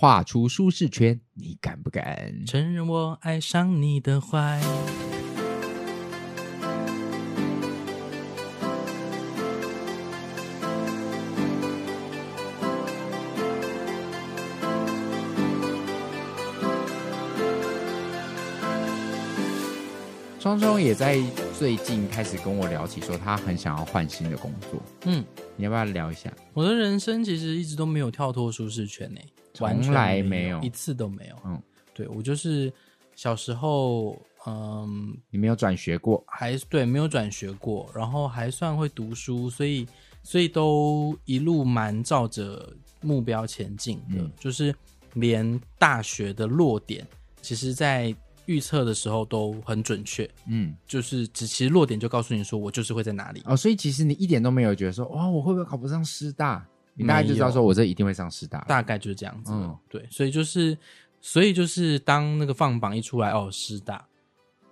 画出舒适圈，你敢不敢？承认我爱上你的坏。双双也在最近开始跟我聊起，说他很想要换新的工作。嗯，你要不要聊一下？我的人生其实一直都没有跳脱舒适圈呢，从来没有，一次都没有。嗯，对，我就是小时候，嗯，你没有转学过，还对，没有转学过，然后还算会读书，所以所以都一路蛮照着目标前进的，嗯，就是连大学的落点，其实，在。预测的时候都很准确，嗯，就是只其实落点就告诉你说，我就是会在哪里哦，所以其实你一点都没有觉得说，哇，我会不会考不上师大？你大概就知道说我这一定会上师大，大概就是这样子，嗯，对，所以就是，所以就是当那个放榜一出来，哦，师大。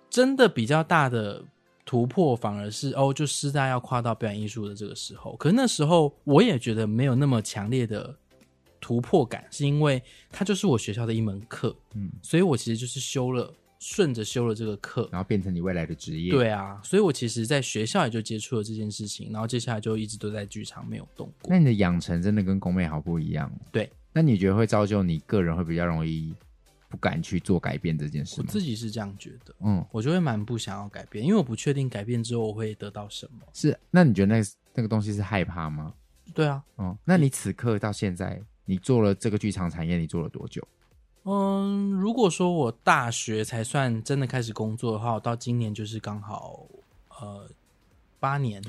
真的比较大的突破，反而是哦，就师大要跨到表演艺术的这个时候，可是那时候我也觉得没有那么强烈的。突破感是因为它就是我学校的一门课，嗯，所以我其实就是修了，顺着修了这个课，然后变成你未来的职业。对啊，所以我其实在学校也就接触了这件事情，然后接下来就一直都在剧场没有动过。那你的养成真的跟宫妹好不一样。对，那你觉得会造就你个人会比较容易不敢去做改变这件事吗？我自己是这样觉得，嗯，我就会蛮不想要改变，因为我不确定改变之后我会得到什么。是，那你觉得那那个东西是害怕吗？对啊，嗯，那你此刻到现在。你做了这个剧场产业，你做了多久？嗯，如果说我大学才算真的开始工作的话，我到今年就是刚好呃八年，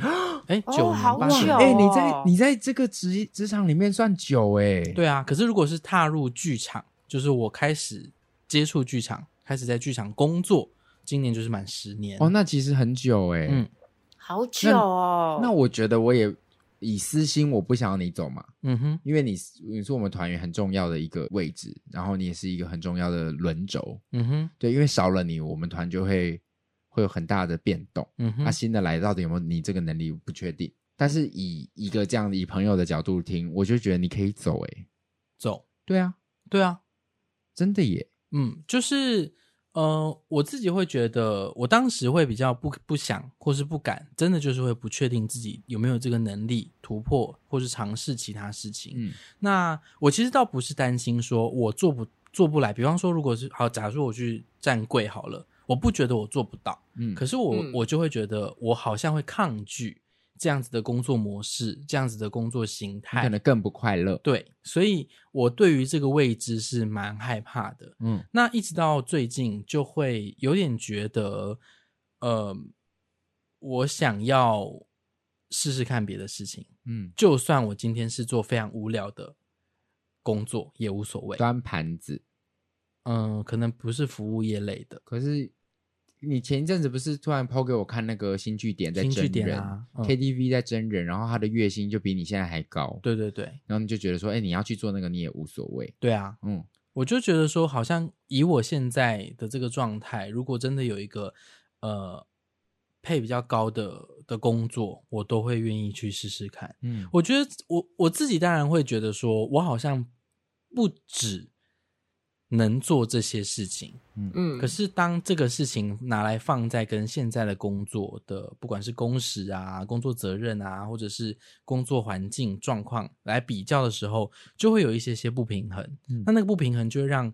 哎、欸、九年八年，哎、哦欸、你在你在这个职职场里面算久哎、欸，对啊。可是如果是踏入剧场，就是我开始接触剧场，开始在剧场工作，今年就是满十年哦。那其实很久哎、欸，嗯，好久哦。那，那我觉得我也。以私心，我不想要你走嘛，嗯哼，因为你你是我们团员很重要的一个位置，然后你也是一个很重要的轮轴，嗯哼，对，因为少了你，我们团就会会有很大的变动，嗯哼，那、啊、新的来到底有没有你这个能力不确定，但是以一个这样以朋友的角度听，我就觉得你可以走、欸，诶，走，对啊，对啊，真的耶，嗯，就是。呃，我自己会觉得，我当时会比较不不想，或是不敢，真的就是会不确定自己有没有这个能力突破，或是尝试其他事情。嗯，那我其实倒不是担心说我做不做不来，比方说，如果是好，假如说我去站柜好了，我不觉得我做不到，嗯，可是我、嗯、我就会觉得我好像会抗拒。这样子的工作模式，这样子的工作形态，可能更不快乐。对，所以我对于这个未知是蛮害怕的。嗯，那一直到最近，就会有点觉得，呃，我想要试试看别的事情。嗯，就算我今天是做非常无聊的工作，也无所谓。端盘子，嗯，可能不是服务业类的，可是。你前一阵子不是突然 po 给我看那个新据点在真人、啊嗯、KTV 在真人，然后他的月薪就比你现在还高。对对对，然后你就觉得说，哎、欸，你要去做那个你也无所谓。对啊，嗯，我就觉得说，好像以我现在的这个状态，如果真的有一个呃配比较高的的工作，我都会愿意去试试看。嗯，我觉得我我自己当然会觉得说，我好像不止。能做这些事情，嗯嗯，可是当这个事情拿来放在跟现在的工作的，不管是工时啊、工作责任啊，或者是工作环境状况来比较的时候，就会有一些些不平衡。嗯，那那个不平衡就会让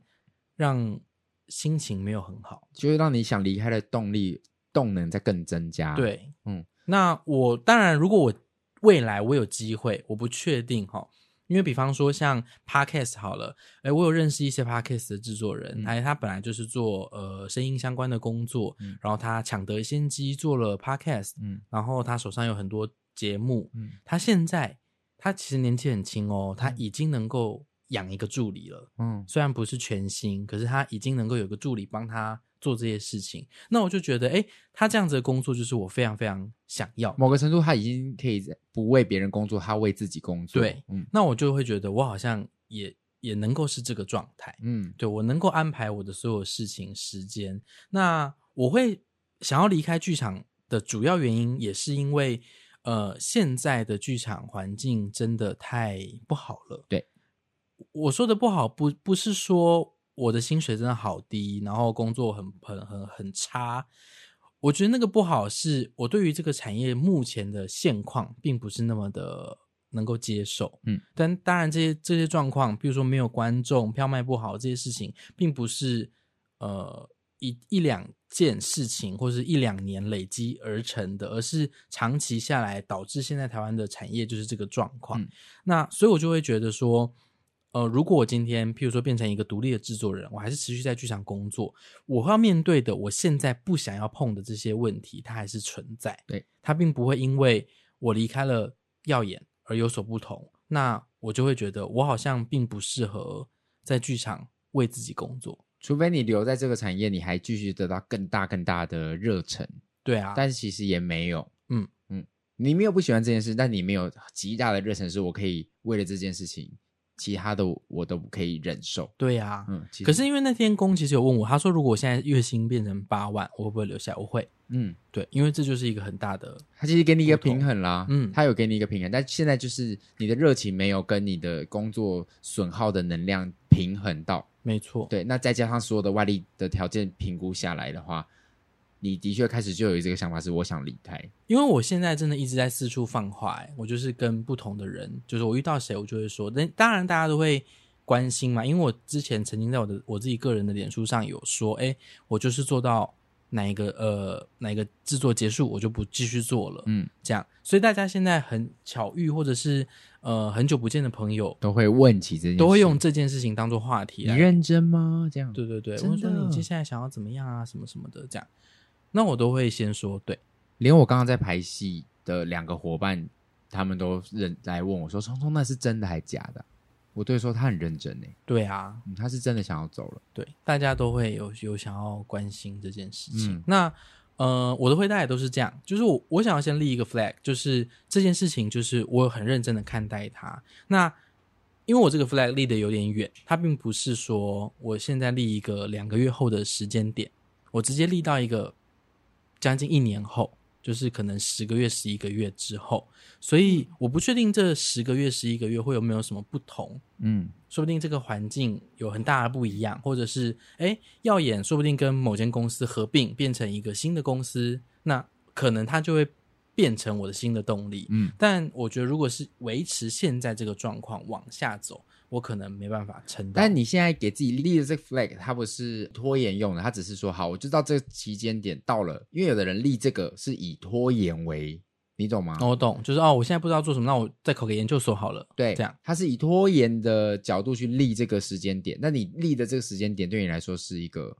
让心情没有很好，就会让你想离开的动力动能在更增加。对，嗯，那我当然，如果我未来我有机会，我不确定哈。因为比方说像 Podcast 好了，诶，我有认识一些 Podcast 的制作人，哎、嗯，他本来就是做呃声音相关的工作，嗯、然后他抢得先机做了 Podcast，嗯，然后他手上有很多节目，嗯，他现在他其实年纪很轻哦，他已经能够养一个助理了，嗯，虽然不是全新，可是他已经能够有个助理帮他。做这些事情，那我就觉得，哎，他这样子的工作就是我非常非常想要。某个程度，他已经可以不为别人工作，他为自己工作。对，嗯，那我就会觉得，我好像也也能够是这个状态。嗯，对，我能够安排我的所有事情时间。那我会想要离开剧场的主要原因，也是因为，呃，现在的剧场环境真的太不好了。对。我说的不好，不不是说我的薪水真的好低，然后工作很很很很差。我觉得那个不好，是我对于这个产业目前的现况，并不是那么的能够接受。嗯，但当然这些这些状况，比如说没有观众、票卖不好这些事情，并不是呃一一两件事情或是一两年累积而成的，而是长期下来导致现在台湾的产业就是这个状况。嗯，那所以我就会觉得说。呃，如果我今天譬如说变成一个独立的制作人，我还是持续在剧场工作，我要面对的我现在不想要碰的这些问题，它还是存在。对，它并不会因为我离开了耀眼而有所不同。那我就会觉得我好像并不适合在剧场为自己工作，除非你留在这个产业，你还继续得到更大更大的热忱。对啊，但是其实也没有，嗯嗯，你没有不喜欢这件事，但你没有极大的热忱，是我可以为了这件事情。其他的我都不可以忍受。对呀、啊，嗯，可是因为那天公其实有问我，他说如果我现在月薪变成八万，我会不会留下来？我会，嗯，对，因为这就是一个很大的，他其实给你一个平衡啦，嗯，他有给你一个平衡，但现在就是你的热情没有跟你的工作损耗的能量平衡到，没错，对，那再加上所有的外力的条件评估下来的话。你的确开始就有这个想法，是我想离开，因为我现在真的一直在四处放话，我就是跟不同的人，就是我遇到谁，我就会说，那当然大家都会关心嘛，因为我之前曾经在我的我自己个人的脸书上有说，哎，我就是做到哪一个呃哪一个制作结束，我就不继续做了，嗯，这样，所以大家现在很巧遇，或者是呃很久不见的朋友，都会问起这件事，都会用这件事情当做话题，你认真吗？这样，对对对，我会说你接下来想要怎么样啊，什么什么的，这样。那我都会先说对，连我刚刚在排戏的两个伙伴，他们都认来问我说：“聪聪，那是真的还假的？”我对说他很认真呢。对啊，嗯，他是真的想要走了。对，大家都会有有想要关心这件事情。嗯，那呃，我的回答也都是这样，就是我我想要先立一个 flag，就是这件事情就是我很认真的看待它。那因为我这个 flag 立的有点远，它并不是说我现在立一个两个月后的时间点，我直接立到一个。将近一年后，就是可能十个月、十一个月之后，所以我不确定这十个月、十一个月会有没有什么不同。嗯，说不定这个环境有很大的不一样，或者是哎，耀眼说不定跟某间公司合并变成一个新的公司，那可能它就会变成我的新的动力。嗯，但我觉得如果是维持现在这个状况往下走。我可能没办法撑。但你现在给自己立的这个 flag，它不是拖延用的，它只是说好，我就到这个期间点到了。因为有的人立这个是以拖延为，你懂吗？我懂，就是哦，我现在不知道做什么，那我再考个研究所好了。对，这样，它是以拖延的角度去立这个时间点。那你立的这个时间点对你来说是一个，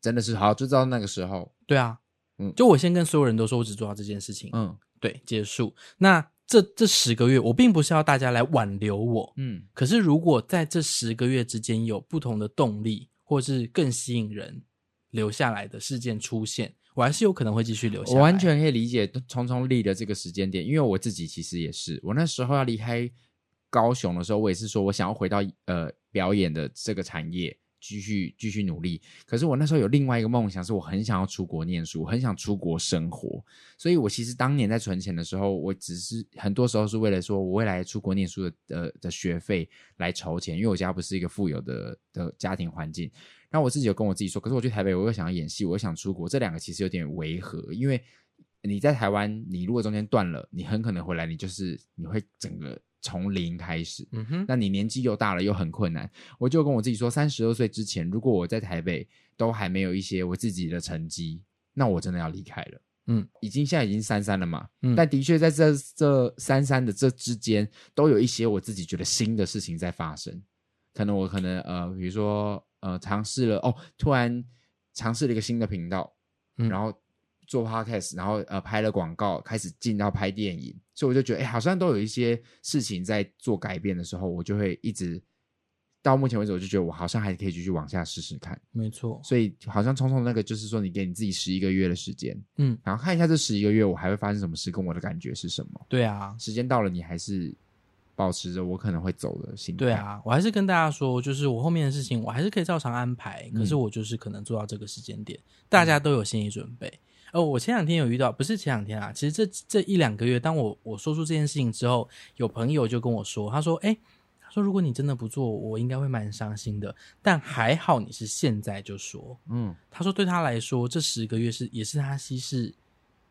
真的是好，就知道那个时候。对啊，嗯，就我先跟所有人都说，我只做到这件事情。嗯，对，结束。那。这这十个月，我并不是要大家来挽留我，嗯，可是如果在这十个月之间有不同的动力，或是更吸引人留下来的事件出现，我还是有可能会继续留下来。我完全可以理解聪聪立的这个时间点，因为我自己其实也是，我那时候要离开高雄的时候，我也是说我想要回到呃表演的这个产业。继续继续努力，可是我那时候有另外一个梦想，是我很想要出国念书，很想出国生活。所以我其实当年在存钱的时候，我只是很多时候是为了说我未来出国念书的呃的学费来筹钱，因为我家不是一个富有的的家庭环境。然后我自己有跟我自己说，可是我去台北，我又想要演戏，我又想出国，这两个其实有点违和，因为你在台湾，你如果中间断了，你很可能回来，你就是你会整个。从零开始，嗯哼，那你年纪又大了，又很困难。我就跟我自己说，三十二岁之前，如果我在台北都还没有一些我自己的成绩，那我真的要离开了。嗯，已经现在已经三三了嘛，嗯，但的确在这这三三的这之间，都有一些我自己觉得新的事情在发生。可能我可能呃，比如说呃，尝试了哦，突然尝试了一个新的频道，嗯，然后。做 podcast，然后呃拍了广告，开始进到拍电影，所以我就觉得，哎，好像都有一些事情在做改变的时候，我就会一直到目前为止，我就觉得我好像还可以继续往下试试看。没错，所以好像聪聪那个就是说，你给你自己十一个月的时间，嗯，然后看一下这十一个月我还会发生什么事，跟我的感觉是什么？对啊，时间到了，你还是保持着我可能会走的心态。对啊，我还是跟大家说，就是我后面的事情我还是可以照常安排，可是我就是可能做到这个时间点，嗯，大家都有心理准备。哦，我前两天有遇到，不是前两天啊，其实这这一两个月，当我我说出这件事情之后，有朋友就跟我说，他说：“哎，他说如果你真的不做，我应该会蛮伤心的。但还好你是现在就说，嗯，他说对他来说这十个月是也是他稀释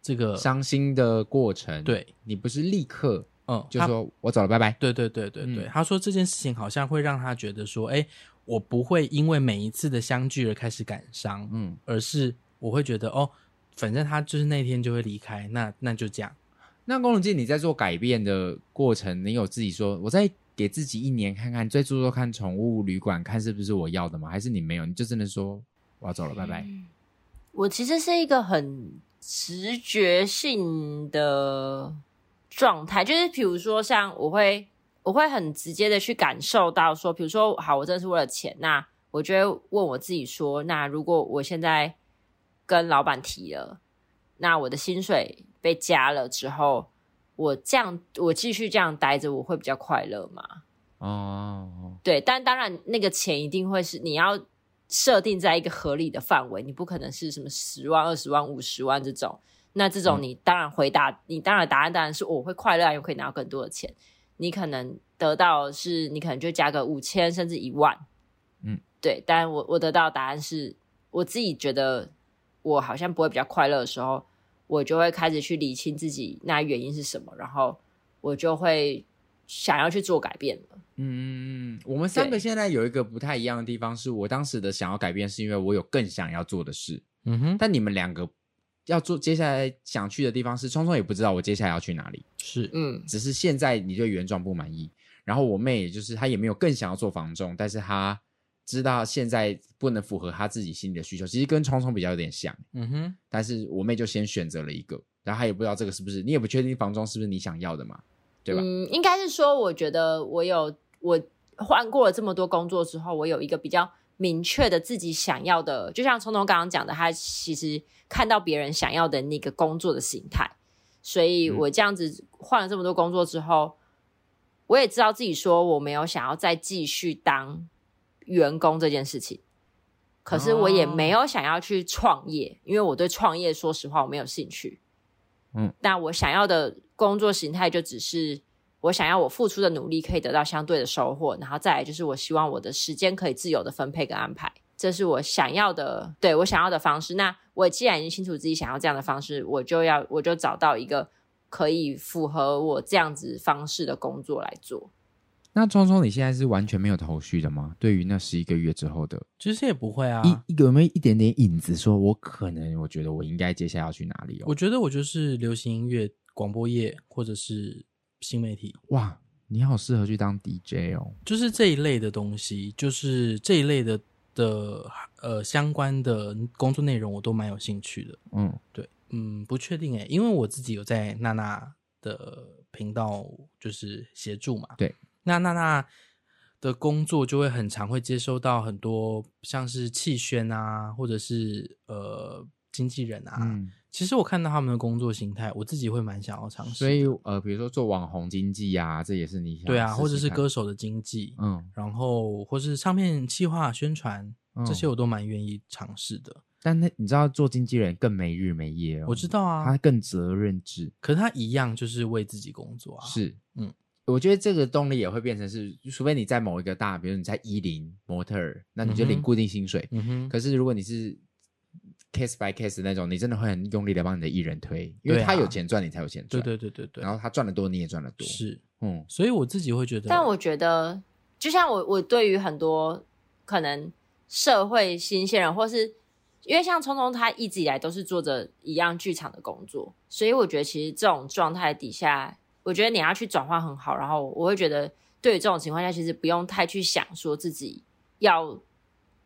这个伤心的过程。对，你不是立刻，嗯，就说我走了，拜拜。对对对对对，他说这件事情好像会让他觉得说，哎，我不会因为每一次的相聚而开始感伤，嗯，而是我会觉得哦。反正他就是那天就会离开，那那就这样。那龚龙静，你在做改变的过程，你有自己说，我再给自己一年看看，再做做看宠物旅馆，看是不是我要的吗？还是你没有，你就真的说我要走了，拜拜。我其实是一个很直觉性的状态，就是比如说像我会，我会很直接的去感受到说，比如说好，我真的是为了钱，那我就会问我自己说，那如果我现在。跟老板提了，那我的薪水被加了之后，我这样我继续这样待着，我会比较快乐吗？哦，对，但当然那个钱一定会是你要设定在一个合理的范围，你不可能是什么十万、二十万、五十万这种。那这种你当然回答，嗯、你当然答案当然是我会快乐，又可以拿到更多的钱。你可能得到是你可能就加个五千甚至一万，嗯，对。但我我得到答案是我自己觉得。我好像不会比较快乐的时候，我就会开始去理清自己那原因是什么，然后我就会想要去做改变了。嗯，我们三个现在有一个不太一样的地方，是我当时的想要改变，是因为我有更想要做的事。嗯哼，但你们两个要做接下来想去的地方是，聪聪也不知道我接下来要去哪里。是，嗯，只是现在你对原状不满意，然后我妹也就是她也没有更想要做房仲，但是她。知道现在不能符合他自己心里的需求，其实跟聪聪比较有点像，嗯哼。但是我妹就先选择了一个，然后她也不知道这个是不是，你也不确定房仲是不是你想要的嘛，对吧？嗯，应该是说，我觉得我有我换过了这么多工作之后，我有一个比较明确的自己想要的，就像聪聪刚刚讲的，他其实看到别人想要的那个工作的形态，所以我这样子换了这么多工作之后，我也知道自己说我没有想要再继续当。员工这件事情，可是我也没有想要去创业，哦、因为我对创业说实话我没有兴趣。嗯，那我想要的工作形态就只是我想要我付出的努力可以得到相对的收获，然后再来就是我希望我的时间可以自由的分配跟安排，这是我想要的，对，我想要的方式。那我既然已经清楚自己想要这样的方式，我就要我就找到一个可以符合我这样子方式的工作来做。那聪聪，你现在是完全没有头绪的吗？对于那十一个月之后的，其实也不会啊。一有没有一点点影子，说我可能，我觉得我应该接下来要去哪里哦？我觉得我就是流行音乐广播业，或者是新媒体。哇，你好适合去当 DJ 哦！就是这一类的东西，就是这一类的的呃相关的工作内容，我都蛮有兴趣的。嗯，对，嗯，不确定哎，因为我自己有在娜娜的频道就是协助嘛。对。那娜娜的工作就会很常会接收到很多像是气宣啊，或者是呃经纪人啊。嗯，其实我看到他们的工作形态，我自己会蛮想要尝试。所以呃，比如说做网红经济啊，这也是你想。对啊，或者是歌手的经济，嗯，然后或是唱片企划宣传，嗯，这些我都蛮愿意尝试的。但那你知道做经纪人更没日没夜哦？我知道啊，他更责任制，可是他一样就是为自己工作啊。是，嗯。我觉得这个动力也会变成是，除非你在某一个大，比如你在一零模特儿，那你就领固定薪水。嗯哼。可是如果你是 case by case 那种，你真的会很用力的帮你的艺人推，因为他有钱赚，你才有钱赚。对对对对对。然后他赚的多，你也赚的多。是，嗯。所以我自己会觉得，但我觉得，就像我，我对于很多可能社会新鲜人，或是因为像聪聪，他一直以来都是做着一样剧场的工作，所以我觉得其实这种状态底下。我觉得你要去转换很好，然后我会觉得，对于这种情况下，其实不用太去想说自己要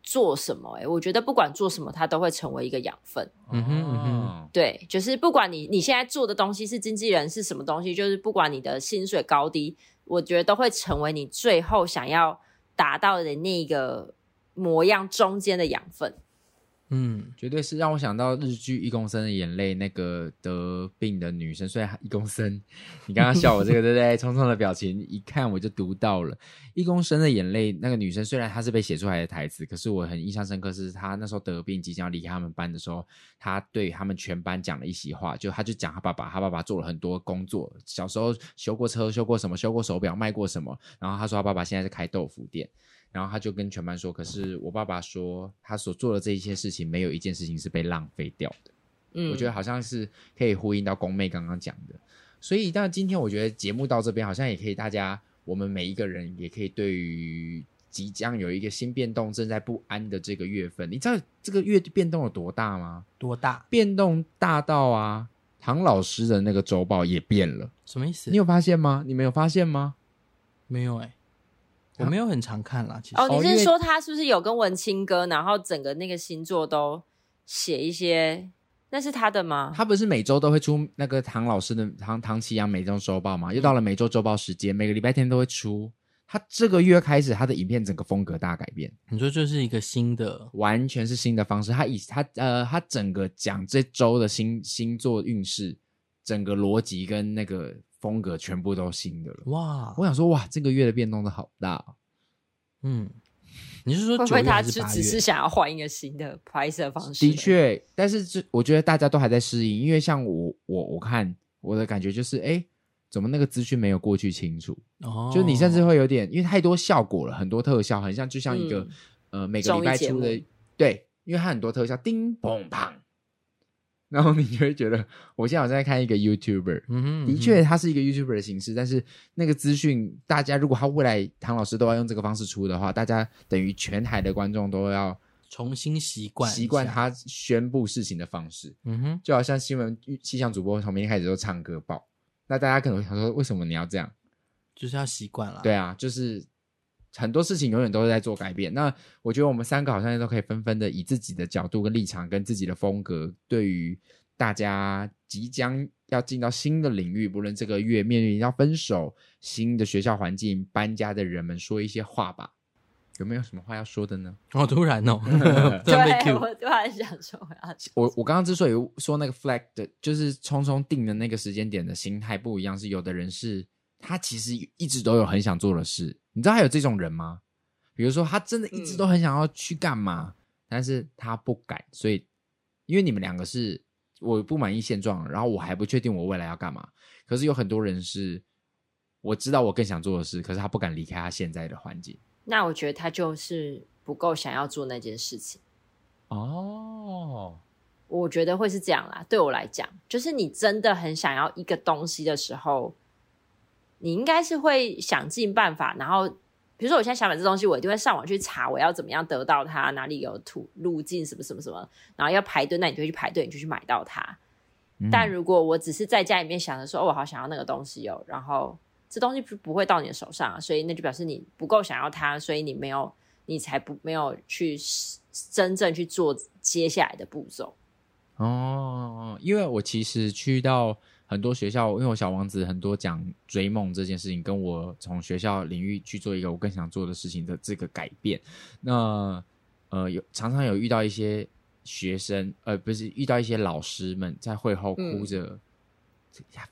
做什么。哎，我觉得不管做什么，它都会成为一个养分。嗯哼，嗯哼，对，就是不管你你现在做的东西是经纪人是什么东西，就是不管你的薪水高低，我觉得都会成为你最后想要达到的那个模样中间的养分。嗯，绝对是让我想到日剧《一公升的眼泪》那个得病的女生。虽然一公升，你刚刚笑我这个 对不对？匆匆的表情一看我就读到了《一公升的眼泪》那个女生，虽然她是被写出来的台词，可是我很印象深刻，是她那时候得病即将要离开他们班的时候，她对他们全班讲了一席话，就她就讲她爸爸，她爸爸做了很多工作，小时候修过车，修过什么，修过手表，卖过什么，然后她说她爸爸现在是开豆腐店。然后他就跟全班说：“可是我爸爸说，他所做的这一些事情，没有一件事情是被浪费掉的。”嗯，我觉得好像是可以呼应到宫妹刚刚讲的。所以，但今天我觉得节目到这边，好像也可以大家，我们每一个人也可以对于即将有一个新变动、正在不安的这个月份，你知道这个月变动有多大吗？多大？变动大到啊，唐老师的那个周报也变了。什么意思？你有发现吗？你没有发现吗？没有哎、欸。我没有很常看啦，其实。哦，你是说他是不是有跟文青哥，然后整个那个星座都写一些？那是他的吗？他不是每周都会出那个唐老师的唐唐奇阳每周周报吗？又到了每周周报时间，每个礼拜天都会出。他这个月开始，他的影片整个风格大改变。你说这是一个新的，完全是新的方式。他以他呃，他整个讲这周的星星座运势，整个逻辑跟那个。风格全部都新的了哇！我想说哇，这个月的变动都好大哦。嗯，你是说会不会他是只是想要换一个新的拍摄方式？的确，但是这我觉得大家都还在适应，因为像我我我看我的感觉就是，哎，怎么那个资讯没有过去清楚？哦，就你甚至会有点，因为太多效果了，很多特效，很像就像一个、嗯、呃每个礼拜出的对，因为它很多特效，叮嘣砰。然后你就会觉得，我现在好像在看一个 YouTuber，的确，他是一个 YouTuber 的形式，但是那个资讯，大家如果他未来唐老师都要用这个方式出的话，大家等于全台的观众都要重新习惯习惯他宣布事情的方式，嗯哼，就好像新闻气象主播从明天开始都唱歌报，那大家可能会想说，为什么你要这样？就是要习惯了，对啊，就是。很多事情永远都是在做改变。那我觉得我们三个好像都可以纷纷的以自己的角度跟立场，跟自己的风格，对于大家即将要进到新的领域，不论这个月面临要分手、新的学校环境、搬家的人们，说一些话吧。有没有什么话要说的呢？好突然哦，对，我突然想说我要。我我刚刚之所以说那个 flag 的，就是匆匆定的那个时间点的心态不一样，是有的人是他其实一直都有很想做的事。你知道还有这种人吗？比如说，他真的一直都很想要去干嘛，嗯、但是他不敢。所以，因为你们两个是我不满意现状，然后我还不确定我未来要干嘛。可是有很多人是我知道我更想做的事，可是他不敢离开他现在的环境。那我觉得他就是不够想要做那件事情。哦，我觉得会是这样啦。对我来讲，就是你真的很想要一个东西的时候。你应该是会想尽办法，然后比如说我现在想买这东西，我一定会上网去查我要怎么样得到它，哪里有途路径，什么什么什么，然后要排队，那你就会去排队，你就去买到它。嗯。但如果我只是在家里面想着说，哦，我好想要那个东西哦，然后这东西不不会到你的手上，所以那就表示你不够想要它，所以你没有，你才不没有去真正去做接下来的步骤。哦，因为我其实去到。很多学校，因为我小王子很多讲追梦这件事情，跟我从学校领域去做一个我更想做的事情的这个改变。那呃，有常常有遇到一些学生，呃，不是遇到一些老师们在会后哭着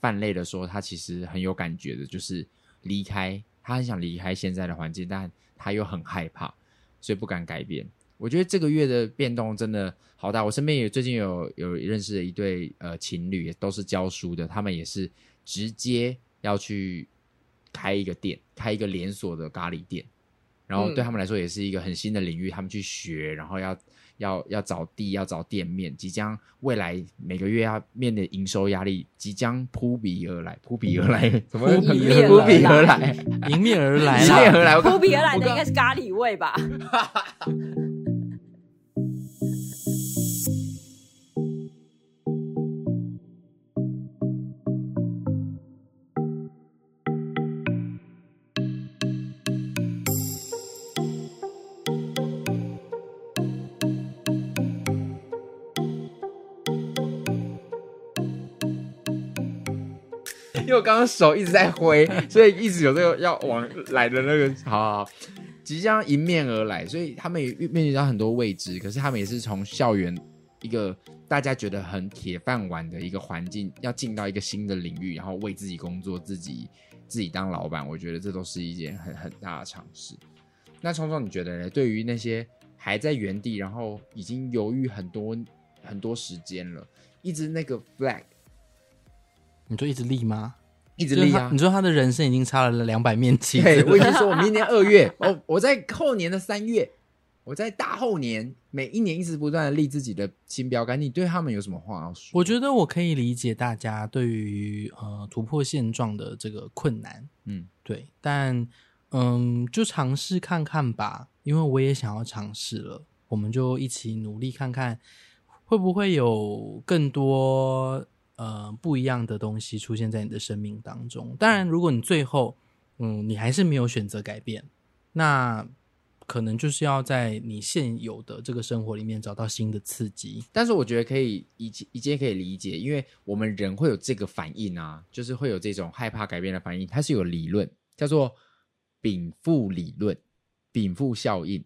泛泪的说，他其实很有感觉的，就是离开，他很想离开现在的环境，但他又很害怕，所以不敢改变。我觉得这个月的变动真的好大。我身边也最近有有认识的一对呃情侣，也都是教书的，他们也是直接要去开一个店，开一个连锁的咖喱店。然后对他们来说也是一个很新的领域，他们去学，然后要要要找地，要找店面，即将未来每个月要面临营收压力，即将扑鼻而来，扑鼻而来，怎么扑鼻而来？迎面而来，迎面而来，扑鼻而来的应该是咖喱味吧？因为我刚刚手一直在挥，所以一直有这个要往来的那个。好好好，即将迎面而来，所以他们也面临到很多未知。可是他们也是从校园一个大家觉得很铁饭碗的一个环境，要进到一个新的领域，然后为自己工作，自己自己当老板。我觉得这都是一件很很大的尝试。那聪聪，你觉得呢？对于那些还在原地，然后已经犹豫很多很多时间了，一直那个 flag，你就一直立吗？一直立啊！你说他的人生已经差了两百面旗。对，我已经说我明年二月，哦，我在后年的三月，我在大后年，每一年一直不断的立自己的新标杆。你对他们有什么话要说？我觉得我可以理解大家对于呃突破现状的这个困难，嗯，对，但嗯，就尝试看看吧，因为我也想要尝试了，我们就一起努力看看，会不会有更多。呃，不一样的东西出现在你的生命当中。当然，如果你最后，嗯，你还是没有选择改变，那可能就是要在你现有的这个生活里面找到新的刺激。但是，我觉得可以一一切可以理解，因为我们人会有这个反应啊，就是会有这种害怕改变的反应。它是有理论，叫做禀赋理论、禀赋效应。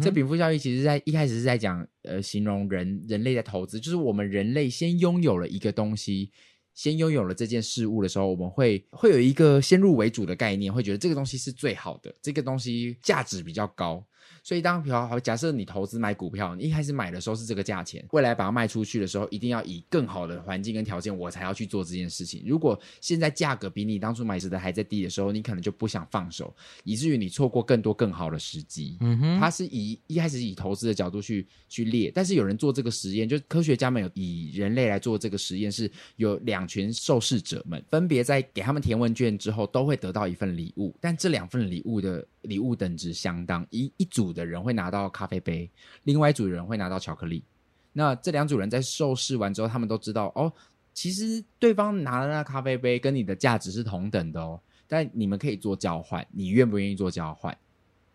这禀赋效应其实在一开始是在讲，呃，形容人人类在投资，就是我们人类先拥有了一个东西，先拥有了这件事物的时候，我们会会有一个先入为主的概念，会觉得这个东西是最好的，这个东西价值比较高。所以当比如好，假设你投资买股票，你一开始买的时候是这个价钱，未来把它卖出去的时候，一定要以更好的环境跟条件，我才要去做这件事情。如果现在价格比你当初买时的还在低的时候，你可能就不想放手，以至于你错过更多更好的时机。嗯哼，它是以一开始以投资的角度去去列，但是有人做这个实验，就科学家们有以人类来做这个实验，是有两群受试者们分别在给他们填问卷之后，都会得到一份礼物，但这两份礼物的礼物等值相当，一一组的人会拿到咖啡杯，另外一组人会拿到巧克力。那这两组人在受试完之后，他们都知道哦，其实对方拿的那咖啡杯跟你的价值是同等的哦，但你们可以做交换，你愿不愿意做交换？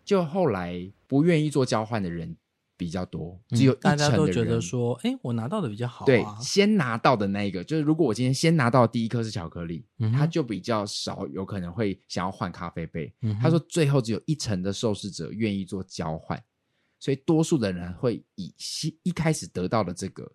就后来不愿意做交换的人比较多，只有一成的人、嗯、大家都觉得说，哎，我拿到的比较好、啊。对，先拿到的那一个，就是如果我今天先拿到的第一颗是巧克力，嗯、他就比较少有可能会想要换咖啡杯。嗯、他说，最后只有一成的受试者愿意做交换，所以多数的人会以先一开始得到的这个，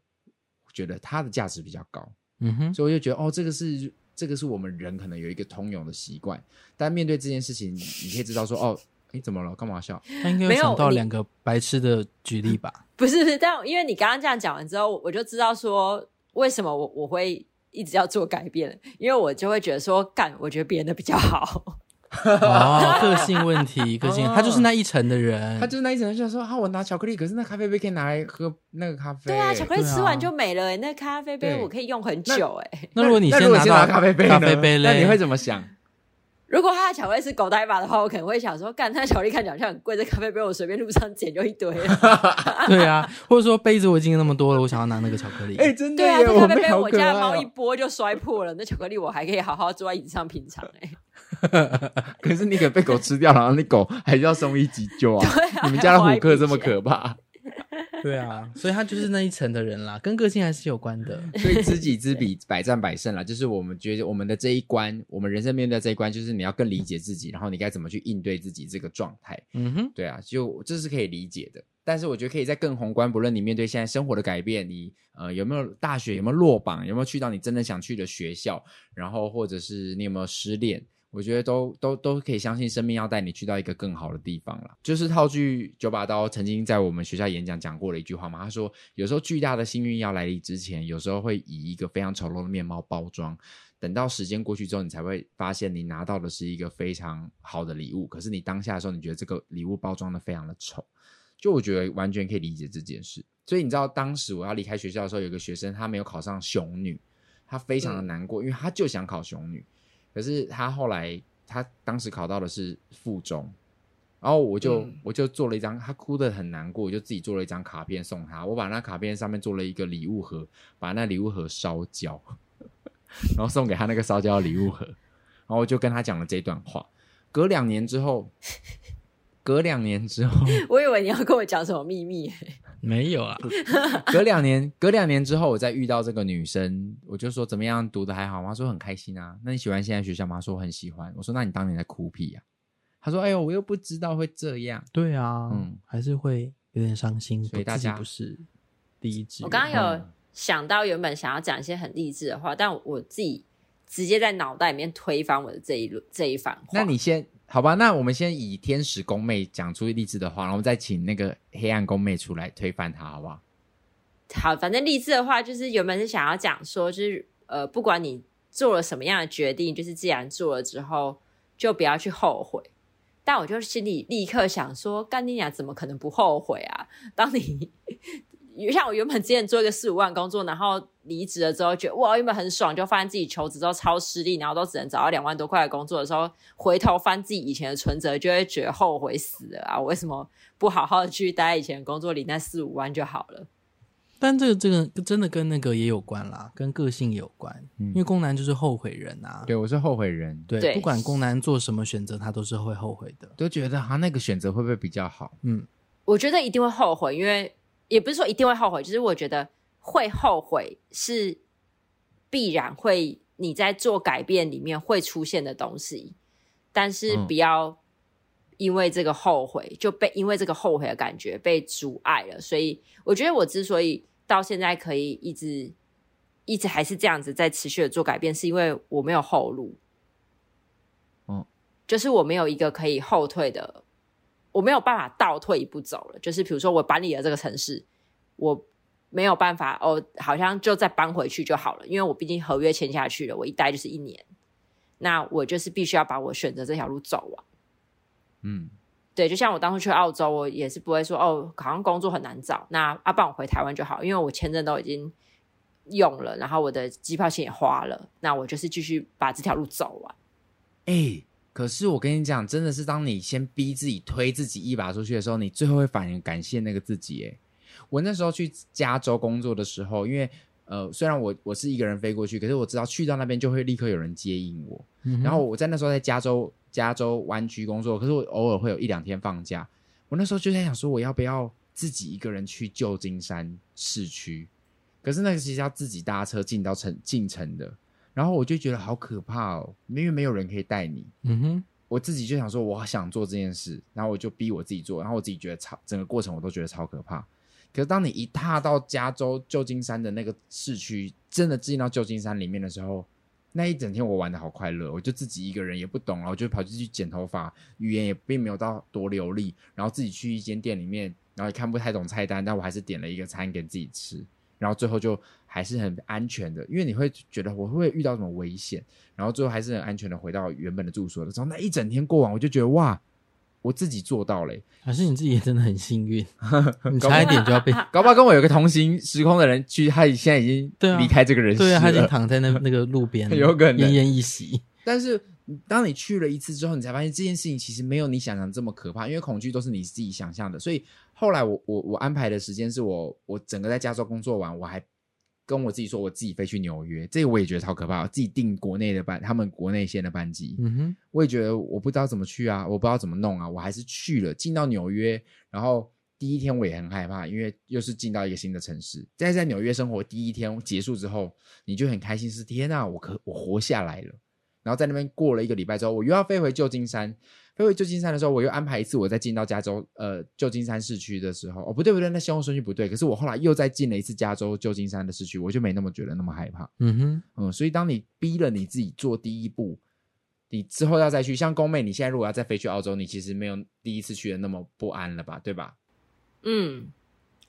觉得它的价值比较高。嗯哼，所以我就觉得，哦，这个是这个是我们人可能有一个通用的习惯，但面对这件事情，你可以知道说，哦。你怎么了？干嘛笑？他应该会想到两个白痴的举例吧？不是不是，但因为你刚刚这样讲完之后，我就知道说为什么我我会一直要做改变，因为我就会觉得说，干，我觉得别人的比较好。哦，个性问题，个性，他就是那一层的人，他就是那一层人，就说啊，我拿巧克力，可是那咖啡杯可以拿来喝那个咖啡。对啊，巧克力吃完就没了，那咖啡杯我可以用很久哎。那如果你先拿到咖啡杯，咖啡杯，那你会怎么想？如果他的巧克力是狗呆吧的话，我可能会想说，干，他的巧克力看起来好像很贵，这咖啡杯我随便路上捡就一堆。对啊，或者说杯子我已经那么多了，我想要拿那个巧克力。哎、欸，真的。对啊，这咖啡杯我家的猫一拨就摔破了，那巧克力我还可以好好坐在椅子上品尝。哎，可是你可被狗吃掉了，然后那狗还是要送医急救啊！啊你们家的虎克这么可怕。对啊，所以他就是那一层的人啦，跟个性还是有关的。所以知己知彼，百战百胜啦。就是我们觉得我们的这一关，我们人生面对的这一关，就是你要更理解自己，然后你该怎么去应对自己这个状态。嗯哼，对啊，就这是可以理解的。但是我觉得可以在更宏观，不论你面对现在生活的改变，你呃有没有大学有没有落榜，有没有去到你真的想去的学校，然后或者是你有没有失恋。我觉得都都都可以相信，生命要带你去到一个更好的地方了。就是套句九把刀曾经在我们学校演讲讲过的一句话嘛，他说：“有时候巨大的幸运要来临之前，有时候会以一个非常丑陋的面貌包装。等到时间过去之后，你才会发现你拿到的是一个非常好的礼物。可是你当下的时候，你觉得这个礼物包装的非常的丑。就我觉得完全可以理解这件事。所以你知道，当时我要离开学校的时候，有个学生他没有考上雄女，他非常的难过，因为他就想考雄女。”可是他后来，他当时考到的是附中，然后我就、嗯、我就做了一张，他哭得很难过，我就自己做了一张卡片送他。我把那卡片上面做了一个礼物盒，把那礼物盒烧焦，然后送给他那个烧焦的礼物盒。然后我就跟他讲了这段话。隔两年之后，隔两年之后，我以为你要跟我讲什么秘密。没有啊，隔两年，隔两年之后，我再遇到这个女生，我就说怎么样，读的还好吗？她说很开心啊。那你喜欢现在学校吗？说很喜欢。我说那你当年在哭屁呀？他说：“哎呦，我又不知道会这样。”对啊，嗯，还是会有点伤心。所以大家不是第一志。我刚刚有想到原本想要讲一些很励志的话，但我自己直接在脑袋里面推翻我的这一轮这一番话。那你先好吧？那我们先以天使宫妹讲出励志的话，然后再请那个黑暗宫妹出来推翻她，好不好？好，反正励志的话就是原本是想要讲说，就是呃，不管你做了什么样的决定，就是既然做了之后，就不要去后悔。但我就心里立刻想说，干你娘怎么可能不后悔啊？当你像我原本之前做一个四五万工作，然后离职了之后，觉得哇，原本很爽，就发现自己求职之后超失利，然后都只能找到两万多块的工作的时候，回头翻自己以前的存折，就会觉得后悔死了啊！我为什么不好好的去待以前的工作里那四五万就好了？但这个这个真的跟那个也有关啦，跟个性有关。嗯、因为宫男就是后悔人啊。对，我是后悔人。对，对不管宫男做什么选择，他都是会后悔的。都觉得他那个选择会不会比较好？嗯，我觉得一定会后悔，因为也不是说一定会后悔，就是我觉得会后悔是必然会你在做改变里面会出现的东西，但是不要因为这个后悔就被因为这个后悔的感觉被阻碍了。所以我觉得我之所以。到现在可以一直一直还是这样子在持续的做改变，是因为我没有后路，嗯，就是我没有一个可以后退的，我没有办法倒退一步走了。就是比如说我搬离了这个城市，我没有办法哦，好像就再搬回去就好了，因为我毕竟合约签下去了，我一待就是一年，那我就是必须要把我选择这条路走完，嗯。对，就像我当初去澳洲，我也是不会说哦，好像工作很难找，那阿爸我回台湾就好，因为我签证都已经用了，然后我的机票钱也花了，那我就是继续把这条路走完。哎，可是我跟你讲，真的是当你先逼自己推自己一把出去的时候，你最后会反而感谢那个自己。哎，我那时候去加州工作的时候，因为呃，虽然我我是一个人飞过去，可是我知道去到那边就会立刻有人接应我，嗯、然后我在那时候在加州。加州湾区工作，可是我偶尔会有一两天放假。我那时候就在想说，我要不要自己一个人去旧金山市区？可是那个其实要自己搭车进到城进城的，然后我就觉得好可怕哦，因为没有人可以带你。嗯哼，我自己就想说，我想做这件事，然后我就逼我自己做，然后我自己觉得超整个过程我都觉得超可怕。可是当你一踏到加州旧金山的那个市区，真的进到旧金山里面的时候。那一整天我玩得好快乐，我就自己一个人也不懂，然后就跑去去剪头发，语言也并没有到多流利，然后自己去一间店里面，然后也看不太懂菜单，但我还是点了一个餐给自己吃，然后最后就还是很安全的，因为你会觉得我会不会遇到什么危险，然后最后还是很安全的回到原本的住所的时候，那一整天过完，我就觉得哇。我自己做到了，还是你自己也真的很幸运，你差一点就要被搞不好跟我有个同行时空的人去，他现在已经离开这个人世了，对啊，他已经躺在那那个路边，有可能奄奄一息。但是当你去了一次之后，你才发现这件事情其实没有你想象这么可怕，因为恐惧都是你自己想象的。所以后来我我我安排的时间是我我整个在加州工作完，我还。跟我自己说，我自己飞去纽约，这个我也觉得超可怕。我自己订国内的班，他们国内线的班机，嗯哼，我也觉得我不知道怎么去啊，我不知道怎么弄啊，我还是去了。进到纽约，然后第一天我也很害怕，因为又是进到一个新的城市。在在纽约生活第一天结束之后，你就很开心，是天啊，我可我活下来了。然后在那边过了一个礼拜之后，我又要飞回旧金山。飞回旧金山的时候，我又安排一次，我再进到加州，呃，旧金山市区的时候，哦，不对不对，那先后顺序不对。可是我后来又再进了一次加州旧金山的市区，我就没那么觉得那么害怕。嗯哼，嗯，所以当你逼了你自己做第一步，你之后要再去，像宫妹，你现在如果要再飞去澳洲，你其实没有第一次去的那么不安了吧？对吧？嗯，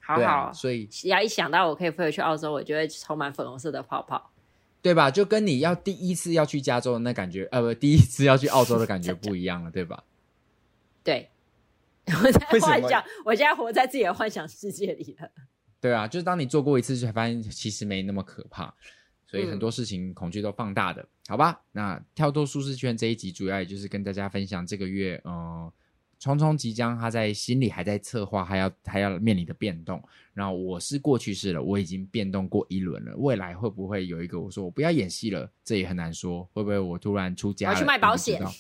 好好。啊，所以只要一想到我可以飞回去澳洲，我就会充满粉红色的泡泡。对吧？就跟你要第一次要去加州的那感觉，呃，不，第一次要去澳洲的感觉不一样了，对吧？对，我在幻想，我现在活在自己的幻想世界里了。对啊，就是当你做过一次，才发现其实没那么可怕，所以很多事情恐惧都放大的，嗯、好吧？那跳脱舒适圈这一集，主要也就是跟大家分享这个月，嗯、呃，聪聪即将他在心里还在策划，还要还要面临的变动。然后我是过去式了，我已经变动过一轮了，未来会不会有一个我说我不要演戏了？这也很难说，会不会我突然出家了？我去卖保险。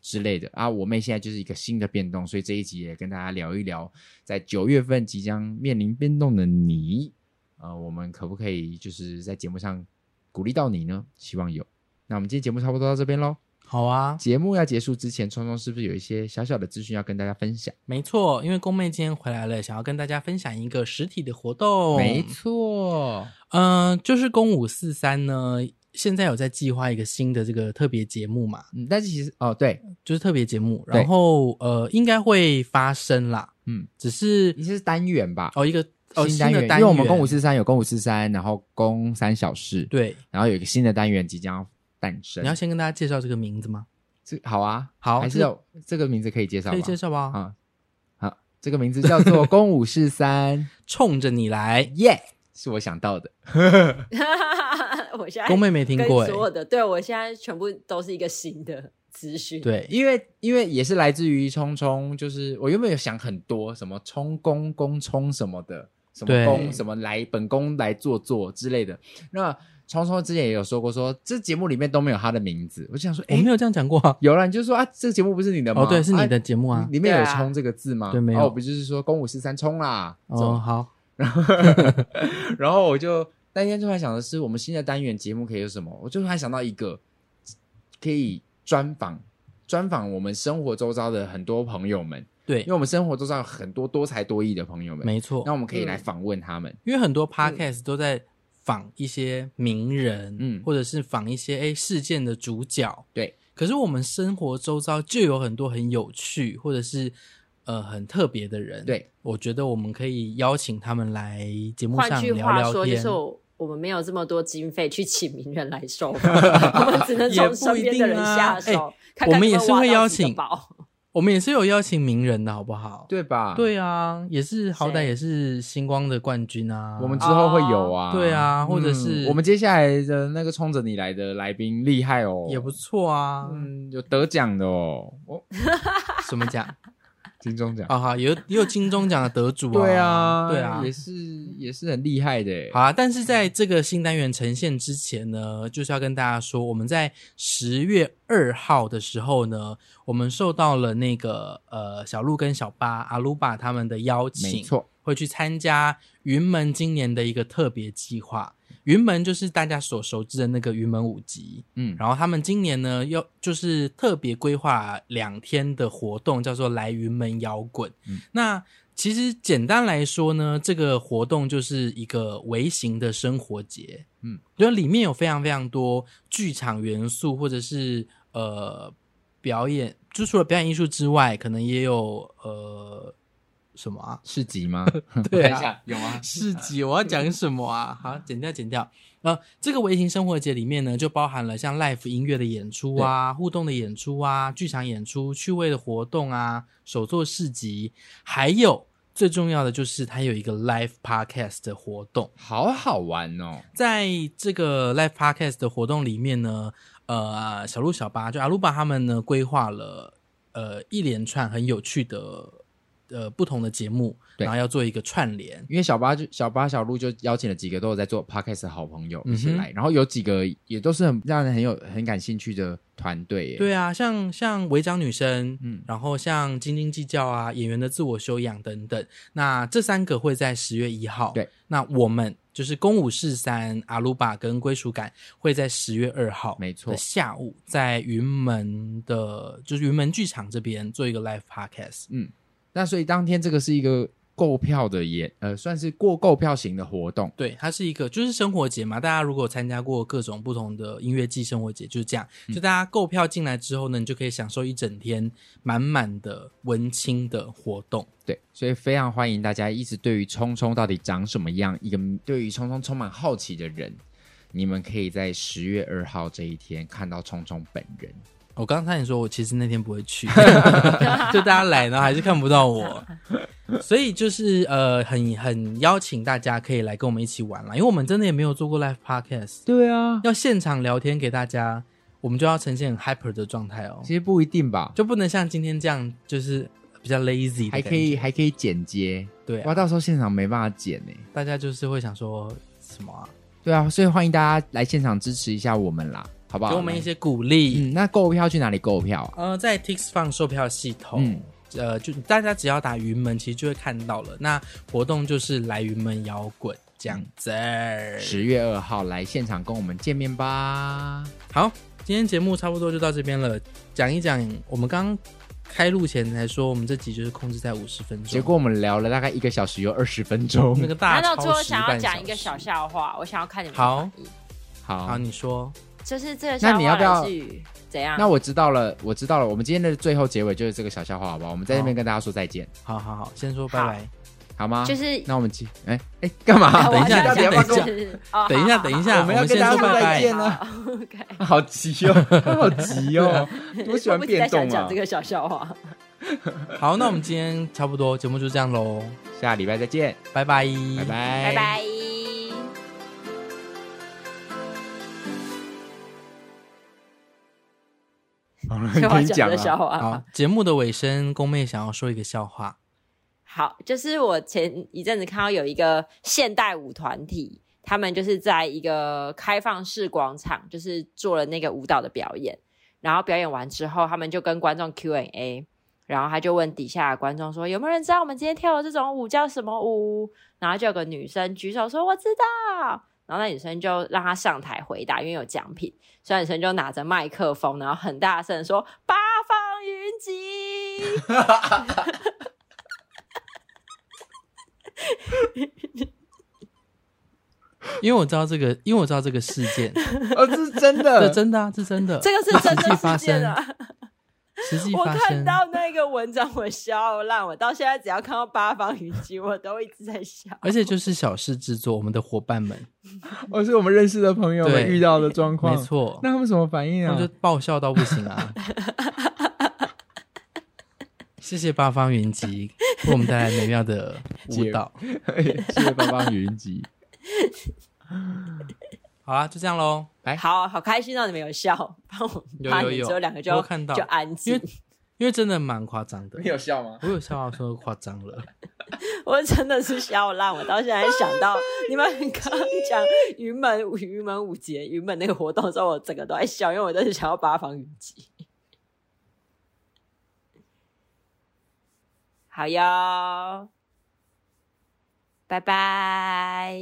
之类的啊，我妹现在就是一个新的变动，所以这一集也跟大家聊一聊，在九月份即将面临变动的你，呃，我们可不可以就是在节目上鼓励到你呢？希望有。那我们今天节目差不多到这边喽。好啊。节目要结束之前，聪聪是不是有一些小小的资讯要跟大家分享？没错，因为宫妹今天回来了，想要跟大家分享一个实体的活动。没错，嗯、呃，就是公五四三呢，现在有在计划一个新的这个特别节目嘛。嗯，但是其实哦，对，就是特别节目，然后呃，应该会发生啦。嗯，只是一些是单元吧？哦，一个。哦，新的单元，因为我们公五四三有公五四三，然后公三小事，对，然后有一个新的单元即将要诞生。你要先跟大家介绍这个名字吗？这好啊，好，还是要这个名字可以介绍？可以介绍吧？啊，好，这个名字叫做 公五四三，冲着你来，耶、yeah!，是我想到的。我现在宫妹没听过，所有的，对，我现在全部都是一个新的。资讯对，因为因为也是来自于聪聪，就是我原本有想很多什么冲公公冲什么的，什么公什么来本宫来做做之类的。那聪聪之前也有说过说，说这节目里面都没有他的名字，我就想说，我没有这样讲过、啊。有了，你就说啊，这个节目不是你的吗？哦，对，是你的节目啊，啊里面有冲这个字吗？对，没有。哦，不就是说公五四三冲啦？哦，好。然后然后我就那天突然想的是，我们新的单元节目可以有什么？我就还想到一个可以专访。专访我们生活周遭的很多朋友们，对，因为我们生活周遭有很多多才多艺的朋友们，没错。那我们可以来访问他们，嗯、因为很多 podcast 都在访一些名人，嗯，或者是访一些诶事件的主角，对。可是我们生活周遭就有很多很有趣或者是呃很特别的人，对。我觉得我们可以邀请他们来节目上聊聊天。我们没有这么多经费去请名人来受访，我们只能从身边的人下手。看看我们也是会邀请，我们也是有邀请名人的，好不好？对吧？对啊，也是好歹也是星光的冠军啊。我们之后会有啊，对啊，或者是、嗯、我们接下来的那个冲着你来的来宾厉害哦，也不错啊，嗯，有得奖的哦。哦 什么奖？金钟奖啊，好，有也有金钟奖的得主啊，对啊，对啊，也是也是很厉害的。好啊，但是在这个新单元呈现之前呢，就是要跟大家说，我们在十月二号的时候呢，我们受到了那个呃小鹿跟小巴阿鲁巴他们的邀请，没错，会去参加云门今年的一个特别计划。云门就是大家所熟知的那个云门舞集，嗯，然后他们今年呢，要就是特别规划两天的活动，叫做来云门摇滚。嗯，那其实简单来说呢，这个活动就是一个微型的生活节，嗯，因为里面有非常非常多剧场元素，或者是呃表演，就除了表演艺术之外，可能也有呃。什么啊？市集吗？对啊，有吗？市集，我要讲什么啊？好，剪掉，剪掉。呃，这个微型生活节里面呢，就包含了像 live 音乐的演出啊，互动的演出啊，剧场演出、趣味的活动啊，手作市集，还有最重要的就是它有一个 live podcast 的活动，好好玩哦。在这个 live podcast 的活动里面呢，呃，小鹿、小巴就阿鲁巴他们呢，规划了呃一连串很有趣的。呃，不同的节目，然后要做一个串联，因为小八就小八小鹿就邀请了几个都有在做 podcast 的好朋友一起来，嗯，然后有几个也都是很让人很有很感兴趣的团队。对啊，像像违章女生，嗯，然后像斤斤计较啊，演员的自我修养等等。那这三个会在十月一号，对，那我们就是公五四三阿鲁巴跟归属感会在十月二号，没错，下午在云门的，就是云门剧场这边做一个 live podcast，嗯。那所以当天这个是一个购票的也呃，算是过购票型的活动。对，它是一个就是生活节嘛。大家如果参加过各种不同的音乐季生活节，就是这样。就大家购票进来之后呢，你就可以享受一整天满满的文青的活动。对，所以非常欢迎大家一直对于聪聪到底长什么样，一个对于聪聪充满好奇的人，你们可以在十月二号这一天看到聪聪本人。我刚才你说我其实那天不会去，就大家来呢还是看不到我，所以就是呃很很邀请大家可以来跟我们一起玩啦，因为我们真的也没有做过 live podcast，对啊，要现场聊天给大家，我们就要呈现很 hyper 的状态哦。其实不一定吧，就不能像今天这样，就是比较 lazy，还可以还可以剪接，对、啊，哇，到时候现场没办法剪呢，大家就是会想说什么啊？对啊，所以欢迎大家来现场支持一下我们啦。好不好？给我们一些鼓励。嗯，那购票去哪里购票？呃，在 TixFun 售票系统。嗯，呃，就大家只要打云门，其实就会看到了。那活动就是来云门摇滚这样子。十月二号来现场跟我们见面吧。好，今天节目差不多就到这边了。讲一讲，我们刚开录前才说，我们这集就是控制在五十分钟，结果我们聊了大概一个小时有二十分钟，那个大难道。最后想要讲一个小笑话，我想要看你们好，好，好，你说，就是这个笑话。那你要不要怎样？那我知道了，我知道了。我们今天的最后结尾就是这个小笑话，好不好？我们在这边跟大家说再见。好好好，先说拜拜。好吗？就是那我们继哎哎干嘛？等一下，等一下，等一下，等一下，我们要跟大家说再见了。好急哦，好急哦，我喜欢变动啊。讲这个小笑话。好，那我们今天差不多节目就这样喽，下礼拜再见，拜拜，拜拜，拜拜。可以讲了。好，节目的尾声，宫妹想要说一个笑话。好，就是我前一阵子看到有一个现代舞团体，他们就是在一个开放式广场，就是做了那个舞蹈的表演。然后表演完之后，他们就跟观众 Q&A，然后他就问底下的观众说：“有没有人知道我们今天跳的这种舞叫什么舞？”然后就有个女生举手说：“我知道。”然后那女生就让她上台回答，因为有奖品，所以女生就拿着麦克风，然后很大声的说：“八方云集。”因为我知道这个，因为我知道这个事件，哦，这是真的，这真的啊，这真的，这个是真的发生啊，实际发生。我看到那个文章，我笑烂，我到现在只要看到八方云集，我都一直在笑。而且就是小事制作，我们的伙伴们，哦，是我们认识的朋友们遇到的状况，没错。那他们什么反应啊？他们就爆笑到不行啊！谢谢八方云集为我们带来美妙的舞蹈。谢谢八方云集。好啦，就这样喽。来，好好开心让你们有笑，帮我有有有，只有两个就看到就安静，因为因为真的蛮夸张的。你有笑吗？我有笑，说夸张了。我真的是笑烂，我到现在想到你们刚刚讲云门云门舞集云门那个活动的时候，我整个都在笑，因为我真的想要八方云集。好哟，拜拜。